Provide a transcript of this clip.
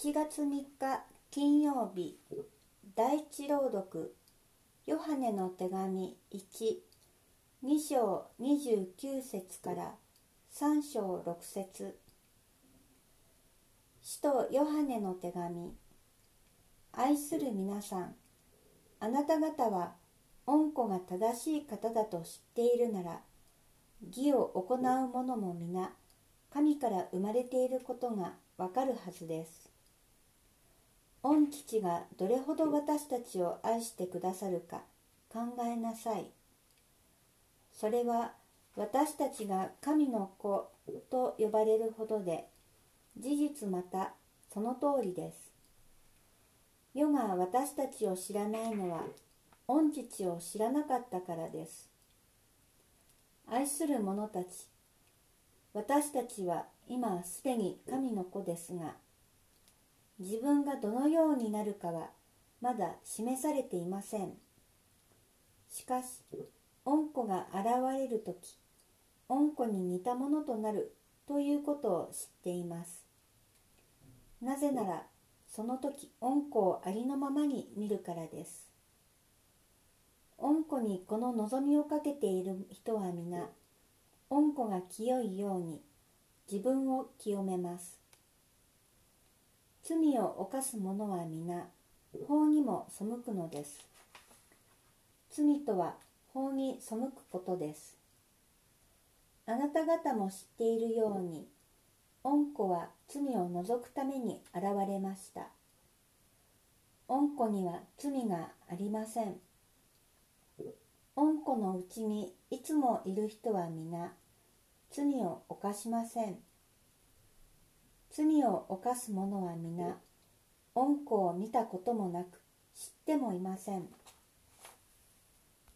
1月3日金曜日第一朗読ヨハネの手紙12章29節から3章6節。使徒ヨハネの手紙愛する皆さんあなた方は恩子が正しい方だと知っているなら義を行う者も皆神から生まれていることがわかるはずです。父がどれほど私たちを愛してくださるか考えなさい。それは私たちが神の子と呼ばれるほどで事実またその通りです。世が私たちを知らないのは御父を知らなかったからです。愛する者たち私たちは今すでに神の子ですが自分がどのようになるかはまだ示されていません。しかし恩子が現れる時恩子に似たものとなるということを知っています。なぜならその時恩子をありのままに見るからです。恩子にこの望みをかけている人は皆恩子が清いように自分を清めます。罪を犯す者は皆法にも背くのです。罪とは法に背くことです。あなた方も知っているように恩子は罪を除くために現れました。恩子には罪がありません。恩子のうちにいつもいる人は皆罪を犯しません。罪を犯す者は皆恩子を見たこともなく知ってもいません。